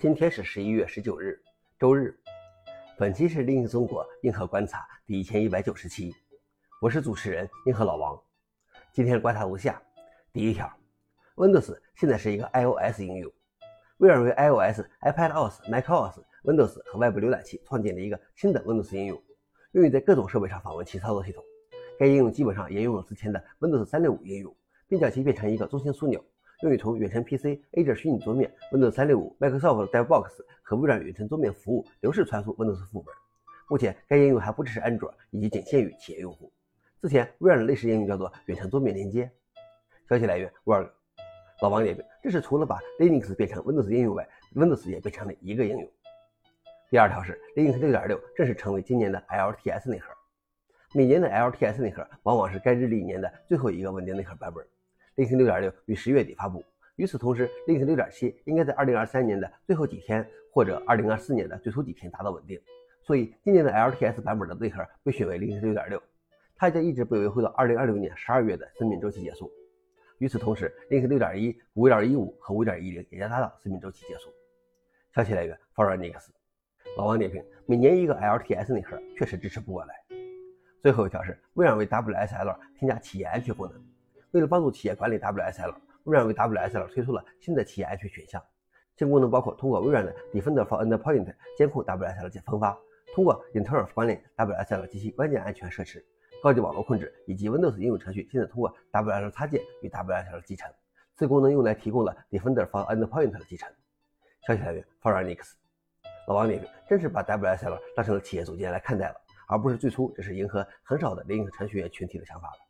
今天是十一月十九日，周日。本期是 Linux 中国硬核观察第一千一百九十期，我是主持人硬核老王。今天的观察如下：第一条，Windows 现在是一个 iOS 应用，微软为 iOS、iPadOS、macOS、Windows 和外部浏览器创建了一个新的 Windows 应用，用于在各种设备上访问其操作系统。该应用基本上沿用了之前的 Windows 365应用，并将其变成一个中心枢纽。用于从远程 PC、Azure 虚拟桌面、Windows 365、Microsoft DevBox 和微软远程桌面服务流式传输 Windows 副本。目前，该应用还不支持安卓，以及仅限于企业用户。之前，微软的类似应用叫做远程桌面连接。消息来源：Word。老王点评：这是除了把 Linux 变成 Windows 应用外，Windows 也变成了一个应用。第二条是 Linux 6.6正式成为今年的 LTS 内核。每年的 LTS 内核往往是该日历年的最后一个稳定内核版本。Linux 6.6于十月底发布。与此同时，Linux 6.7应该在2023年的最后几天或者2024年的最初几天达到稳定。所以，今年的 LTS 版本的内核被选为 Linux 6.6，它将一直被维护到2026年12月的生命周期结束。与此同时，Linux 6.1、5.15和5.10也将达到生命周期结束。消息来源 f o r u n i x 老王点评：每年一个 LTS 内核确实支持不过来。最后一条是微软为 WSL 添加企业安全功能。为了帮助企业管理 WSL，微软为 WSL 推出了新的企业安全选项。新功能包括通过微软的 Defender for Endpoint 监控 WSL 及分发，通过 Interf 管理 WSL 及其关键安全设施、高级网络控制，以及 Windows 应用程序现在通过 WSL 插件与 WSL 集成。此功能用来提供了 Defender for Endpoint 的集成。消息来源 f o r u n i x 老王点评：真是把 WSL 当成了企业组件来看待了，而不是最初只是迎合很少的 Linux 程序员群体的想法了。